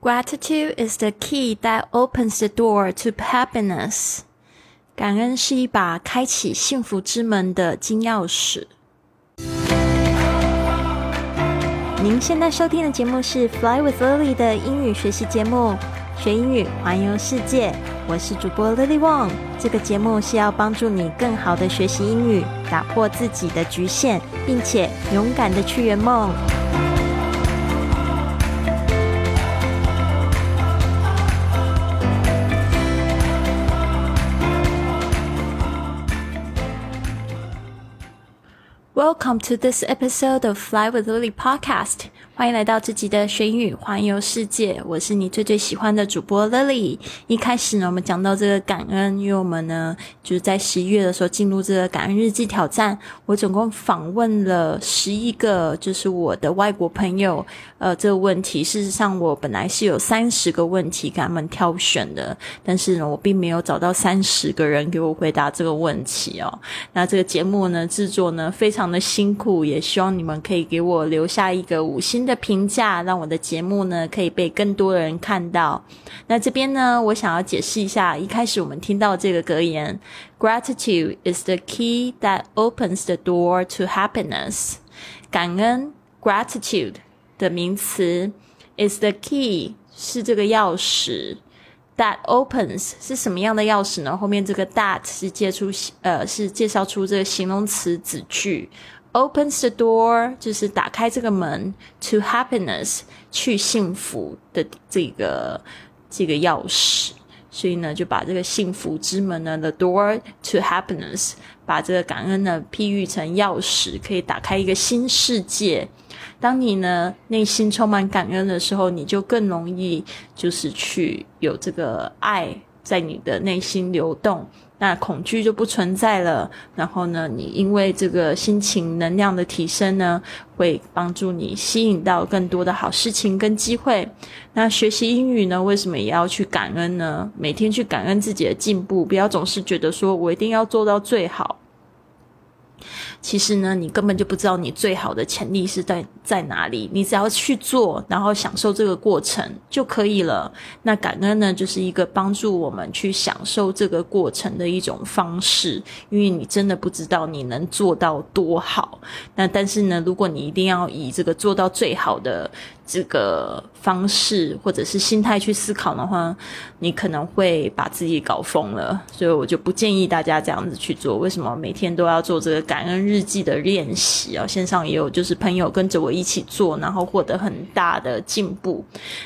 Gratitude is the key that opens the door to happiness. 感恩是一把开启幸福之门的金钥匙。您现在收听的节目是《Fly with Lily》的英语学习节目，学英语环游世界。我是主播 Lily Wong。这个节目是要帮助你更好的学习英语，打破自己的局限，并且勇敢的去圆梦。Welcome to this episode of Fly with Lily podcast. 欢迎来到这集的学英语环游世界，我是你最最喜欢的主播 Lily。一开始呢，我们讲到这个感恩，因为我们呢就是在十一月的时候进入这个感恩日记挑战。我总共访问了十一个，就是我的外国朋友。呃，这个问题，事实上我本来是有三十个问题给他们挑选的，但是呢，我并没有找到三十个人给我回答这个问题哦。那这个节目呢制作呢非常的辛苦，也希望你们可以给我留下一个五星。的评价让我的节目呢可以被更多的人看到。那这边呢，我想要解释一下，一开始我们听到这个格言：“Gratitude is the key that opens the door to happiness。”感恩 （gratitude） 的名词 is the key 是这个钥匙，that opens 是什么样的钥匙呢？后面这个 that 是介出呃是介绍出这个形容词子句。opens the door 就是打开这个门 to happiness 去幸福的这个这个钥匙，所以呢就把这个幸福之门呢 the door to happiness 把这个感恩呢譬喻成钥匙，可以打开一个新世界。当你呢内心充满感恩的时候，你就更容易就是去有这个爱在你的内心流动。那恐惧就不存在了。然后呢，你因为这个心情能量的提升呢，会帮助你吸引到更多的好事情跟机会。那学习英语呢，为什么也要去感恩呢？每天去感恩自己的进步，不要总是觉得说我一定要做到最好。其实呢，你根本就不知道你最好的潜力是在在哪里。你只要去做，然后享受这个过程就可以了。那感恩呢，就是一个帮助我们去享受这个过程的一种方式。因为你真的不知道你能做到多好。那但是呢，如果你一定要以这个做到最好的。这个方式或者是心态去思考的话，你可能会把自己搞疯了。所以我就不建议大家这样子去做。为什么每天都要做这个感恩日记的练习啊？线上也有，就是朋友跟着我一起做，然后获得很大的进步。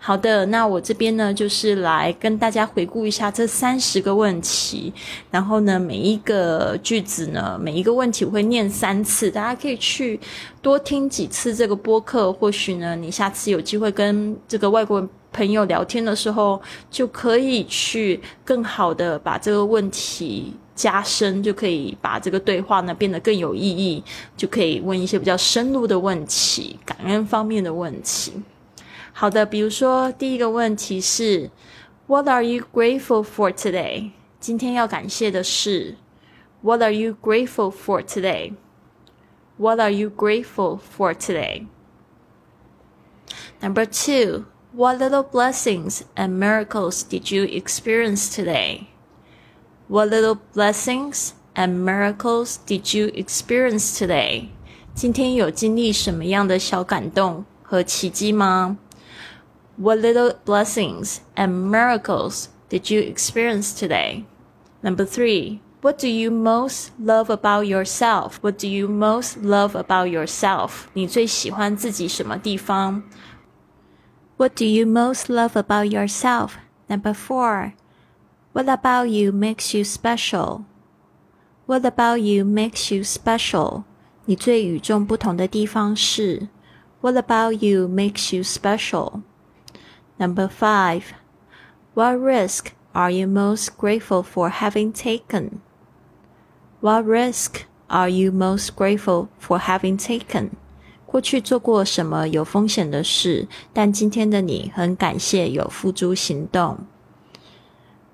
好的，那我这边呢，就是来跟大家回顾一下这三十个问题。然后呢，每一个句子呢，每一个问题我会念三次，大家可以去。多听几次这个播客，或许呢，你下次有机会跟这个外国朋友聊天的时候，就可以去更好的把这个问题加深，就可以把这个对话呢变得更有意义，就可以问一些比较深入的问题，感恩方面的问题。好的，比如说第一个问题是，What are you grateful for today？今天要感谢的是，What are you grateful for today？today？What are you grateful for today? Number two, what little blessings and miracles did you experience today? What little blessings and miracles did you experience today? 今天有经历什么样的小感动和奇迹吗？What little blessings and miracles did you experience today? Number three, what do you most love about yourself? What do you most love about yourself? 你最喜欢自己什么地方？What do you most love about yourself? Number four. What about you makes you special? What about you makes you special? 你最与众不同的地方是 What about you makes you special? Number five. What risk are you most grateful for having taken? What risk are you most grateful for having taken？过去做过什么有风险的事，但今天的你很感谢有付诸行动。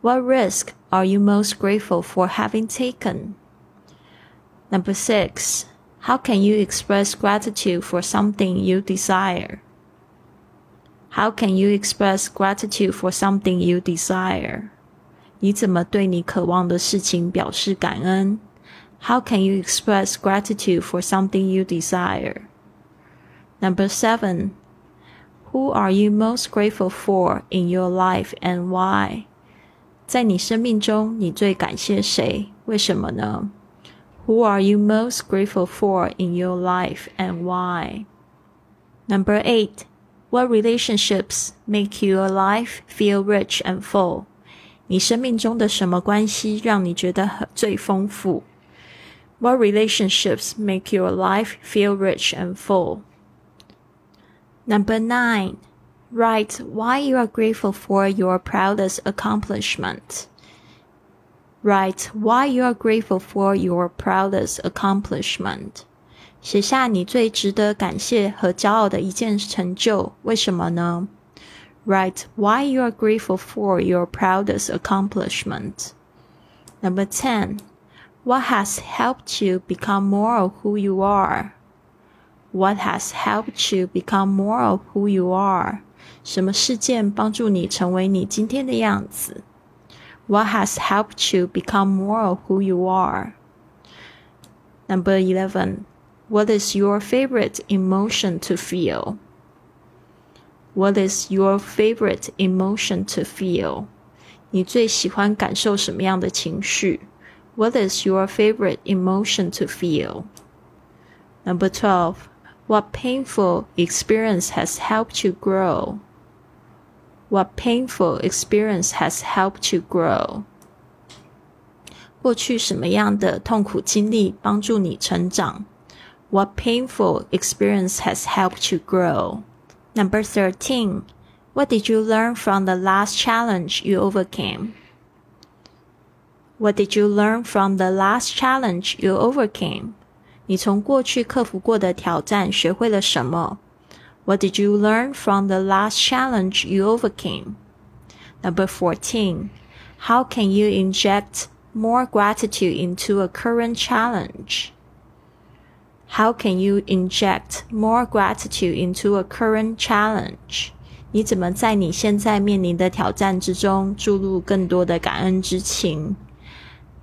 What risk are you most grateful for having taken? Number six, how can you express gratitude for something you desire? How can you express gratitude for something you desire? 你怎么对你渴望的事情表示感恩 ？How can you express gratitude for something you desire? Number seven. Who are you most grateful for in your life and why? 在你生命中，你最感谢谁？为什么呢？Who are you most grateful for in your life and why? Number eight. What relationships make your life feel rich and full? 你生命中的什么关系让你觉得最丰富 ？What relationships make your life feel rich and full? Number nine. Write why you are grateful for your proudest accomplishment. Write why you are grateful for your proudest accomplishment. 写下你最值得感谢和骄傲的一件成就，为什么呢？Write why you are grateful for your proudest accomplishment. Number 10. What has helped you become more of who you are? What has helped you become more of who you are? 什么事件帮助你成为你今天的样子？What has helped you become more of who you are? Number 11. What is your favorite emotion to feel? What is your favorite emotion to feel? 你最喜欢感受什么样的情绪 ？What is your favorite emotion to feel? Number 12. What painful experience has helped you grow? What painful experience has helped you grow? 过去什么样的痛苦经历帮助你成长？What painful experience has helped you grow? Number 13. What did you learn from the last challenge you overcame? What did you learn from the last challenge you overcame? 你从过去克服过的挑战学会了什么？what did you learn from the last challenge you overcame? Number 14. How can you inject more gratitude into a current challenge? How can you inject more gratitude into a current challenge? 你怎么在你现在面临的挑战之中注入更多的感恩之情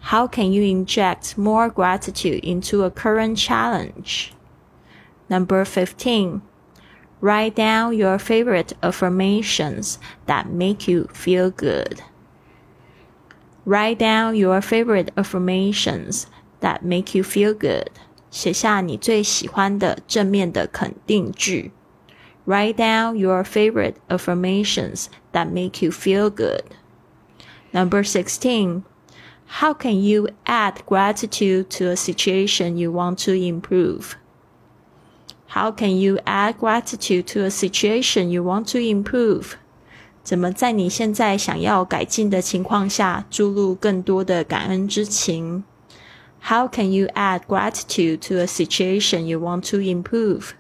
？How can you inject more gratitude into a current challenge? Number 15. Write down your favorite affirmations that make you feel good. Write down your favorite affirmations that make you feel good. 写下你最喜欢的正面的肯定句。Write down your favorite affirmations that make you feel good. Number 16. How can you add gratitude to a situation you want to improve? How can you add gratitude to a situation you want to improve？怎么在你现在想要改进的情况下注入更多的感恩之情？How can you add gratitude to a situation you want to improve?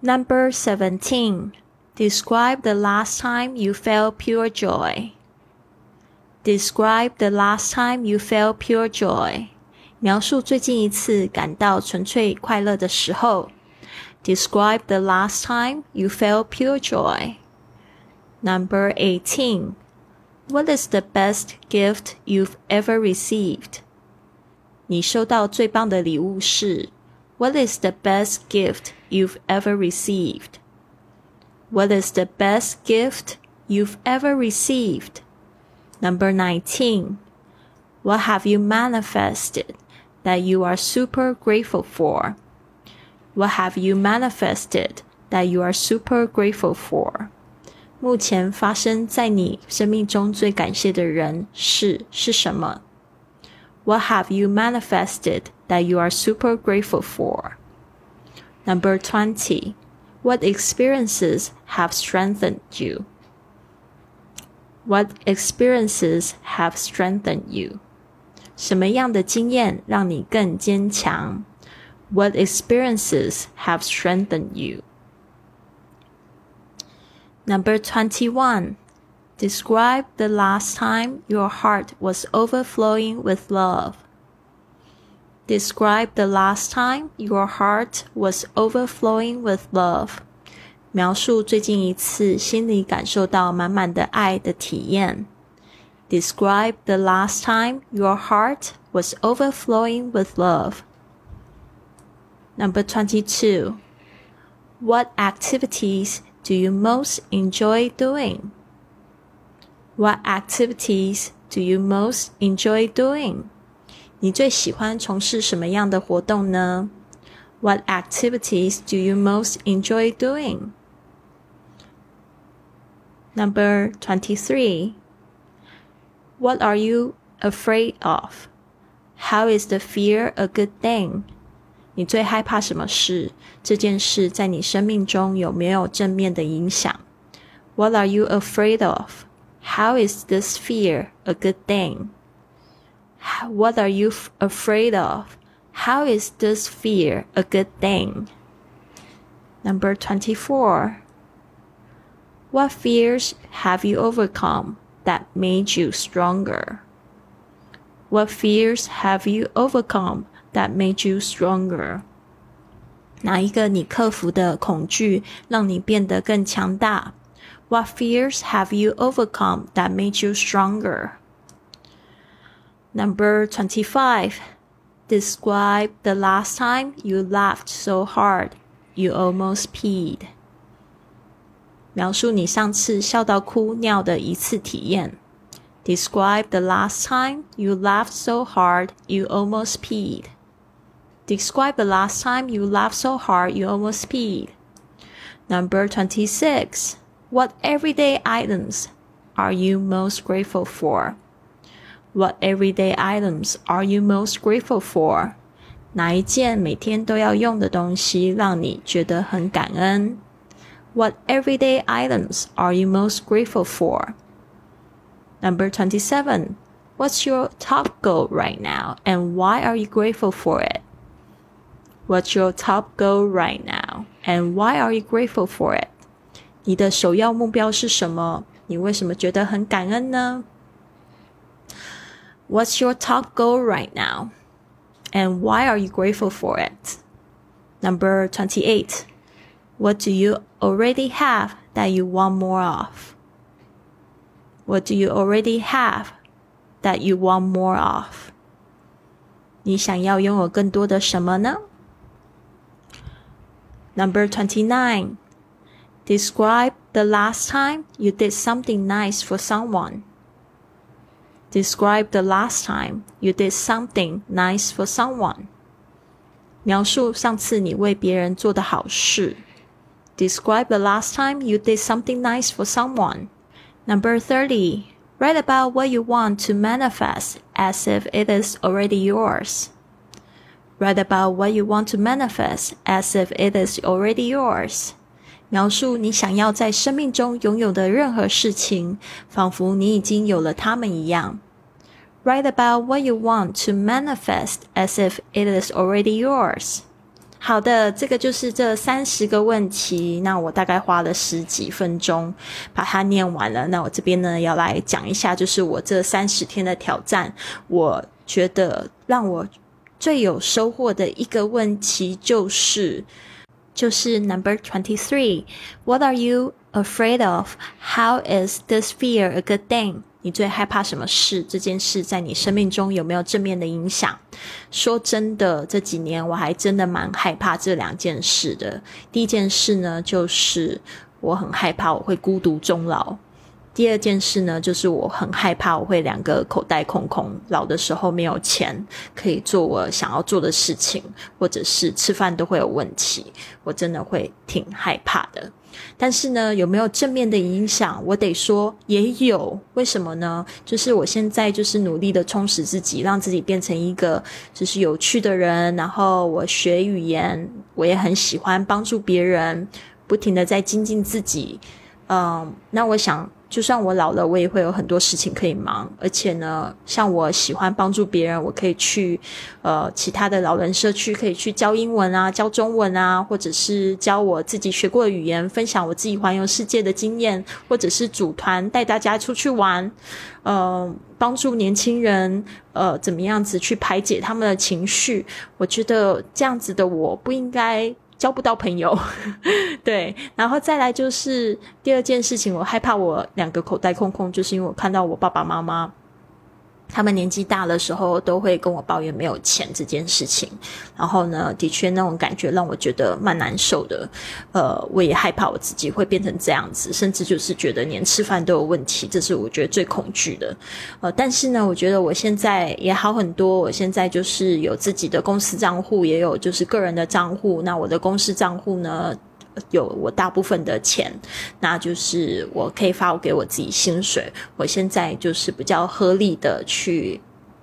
Number 17. Describe the last time you felt pure joy. Describe the last time you felt pure joy. 描述最近一次感到纯粹快乐的时候。Describe the last time you felt pure joy. Number 18. What is the best gift you've ever received? 你收到最棒的礼物是 What is the best gift you've ever received? What is the best gift you've ever received? Number 19. What have you manifested? that you are super grateful for? What have you manifested that you are super grateful for? 目前发生在你生命中最感谢的人事是什么？What have you manifested that you are super grateful for? Number 20. What experiences have strengthened you? What experiences have strengthened you? 什么样的经验让你更坚强？What experiences have strengthened you? Number 21. Describe the last time your heart was overflowing with love. Describe the last time your heart was overflowing with love. 描述最近一次心里感受到满满的爱的体验。Describe the last time your heart was overflowing with love. Number 22. What activities do you most enjoy doing? What activities do you most enjoy doing? 你最喜欢从事什么样的活动呢？What activities do you most enjoy doing? Number 23. What are you afraid of? How is the fear a good thing? 你最害怕什么事？这件事在你生命中有没有正面的影响？What are you afraid of? How is this fear a good thing? What are you afraid of? How is this fear a good thing? Number 24. What fears have you overcome that made you stronger? What fears have you overcome that made you stronger? 哪一个你克服的恐惧让你变得更强大？What fears have you overcome that made you stronger? Number 25. Describe the last time you laughed so hard you almost peed. 描述你上次笑到哭尿的一次体验。Describe the last time you laughed so hard you almost peed. Describe the last time you laughed so hard you almost peed. Number 26. What everyday items are you most grateful for? What everyday items are you most grateful for? 哪一件每天都要用的东西让你觉得很感恩 ？what everyday items are you most grateful for? Number 27. What's your top goal right now and why are you grateful for it? What's your top goal right now and why are you grateful for it? 你的首要目标是什么？你为什么觉得很感恩呢？What's your top goal right now? And why are you grateful for it? Number 28. What do you already have that you want more of? What do you already have that you want more of? 你想要拥有更多的什么呢？Number twenty-nine. Describe the last time you did something nice for someone. Describe the last time you did something nice for someone. 描述上次你为别人做的好事。 Describe the last time you did something nice for someone. Number 30. Write about what you want to manifest as if it is already yours. Write about what you want to manifest as if it is already yours. 描述你想要在生命中拥有的任何事情，仿佛你已经有了它们一样。Write about what you want to manifest as if it is already yours. 好的，这个就是这三十个问题。那我大概花了十几分钟把它念完了。那我这边呢，要来讲一下，就是我这三十天的挑战。我觉得让我最有收获的一个问题就是，就是 Number twenty three. What are you afraid of? How is this fear a good thing? 你最害怕什么事？这件事在你生命中有没有正面的影响？说真的，这几年我还真的蛮害怕这两件事的。第一件事呢，就是我很害怕我会孤独终老；第二件事呢，就是我很害怕我会两个口袋空空，老的时候没有钱可以做我想要做的事情，或者是吃饭都会有问题。我真的会挺害怕的。但是呢，有没有正面的影响？我得说也有。为什么呢？就是我现在就是努力的充实自己，让自己变成一个就是有趣的人。然后我学语言，我也很喜欢帮助别人，不停的在精进自己。嗯，那我想。就算我老了，我也会有很多事情可以忙。而且呢，像我喜欢帮助别人，我可以去呃其他的老人社区，可以去教英文啊，教中文啊，或者是教我自己学过的语言，分享我自己环游世界的经验，或者是组团带大家出去玩，呃，帮助年轻人呃怎么样子去排解他们的情绪。我觉得这样子的我不应该。交不到朋友。对，然后再来就是第二件事情，我害怕我两个口袋空空，就是因为我看到我爸爸妈妈。他们年纪大的时候，都会跟我抱怨没有钱这件事情。然后呢，的确那种感觉让我觉得蛮难受的。呃，我也害怕我自己会变成这样子，甚至就是觉得连吃饭都有问题，这是我觉得最恐惧的。呃，但是呢，我觉得我现在也好很多。我现在就是有自己的公司账户，也有就是个人的账户。那我的公司账户呢？有我大部分的钱，那就是我可以发给我自己薪水。我现在就是比较合理的去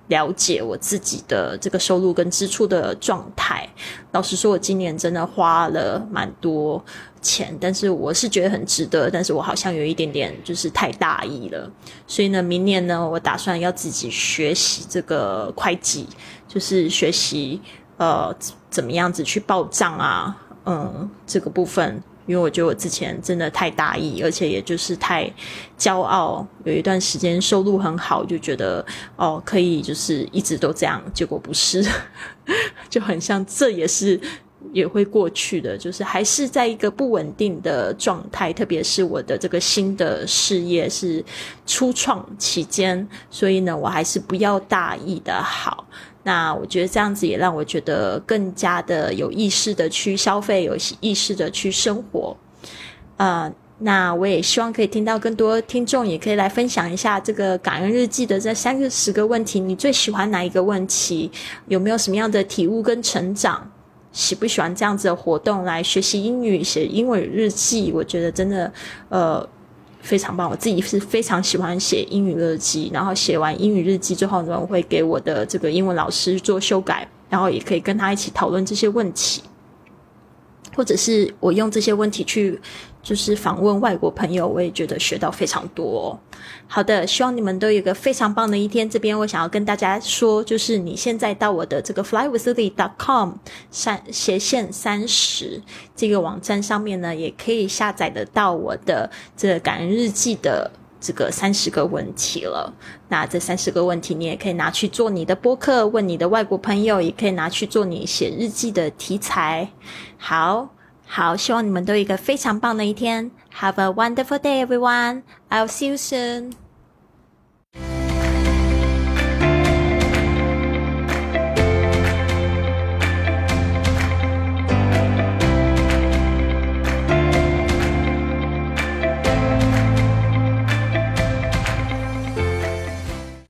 了解我自己的这个收入跟支出的状态。老实说，我今年真的花了蛮多钱，但是我是觉得很值得。但是我好像有一点点就是太大意了，所以呢，明年呢，我打算要自己学习这个会计，就是学习呃怎么样子去报账啊。嗯，这个部分，因为我觉得我之前真的太大意，而且也就是太骄傲。有一段时间收入很好，就觉得哦可以就是一直都这样，结果不是，就很像这也是也会过去的，就是还是在一个不稳定的状态。特别是我的这个新的事业是初创期间，所以呢，我还是不要大意的好。那我觉得这样子也让我觉得更加的有意识的去消费，有意识的去生活。呃，那我也希望可以听到更多听众，也可以来分享一下这个感恩日记的这三个十个问题，你最喜欢哪一个问题？有没有什么样的体悟跟成长？喜不喜欢这样子的活动来学习英语、写英文日记？我觉得真的，呃。非常棒，我自己是非常喜欢写英语日记，然后写完英语日记之后呢，我会给我的这个英文老师做修改，然后也可以跟他一起讨论这些问题。或者是我用这些问题去，就是访问外国朋友，我也觉得学到非常多。好的，希望你们都有一个非常棒的一天。这边我想要跟大家说，就是你现在到我的这个 flywithlily.com 三斜线三十这个网站上面呢，也可以下载得到我的这感恩日记的这个三十个问题了。那这三十个问题，你也可以拿去做你的播客，问你的外国朋友，也可以拿去做你写日记的题材。好好，希望你们都有一个非常棒的一天。Have a wonderful day, everyone. I'll see you soon.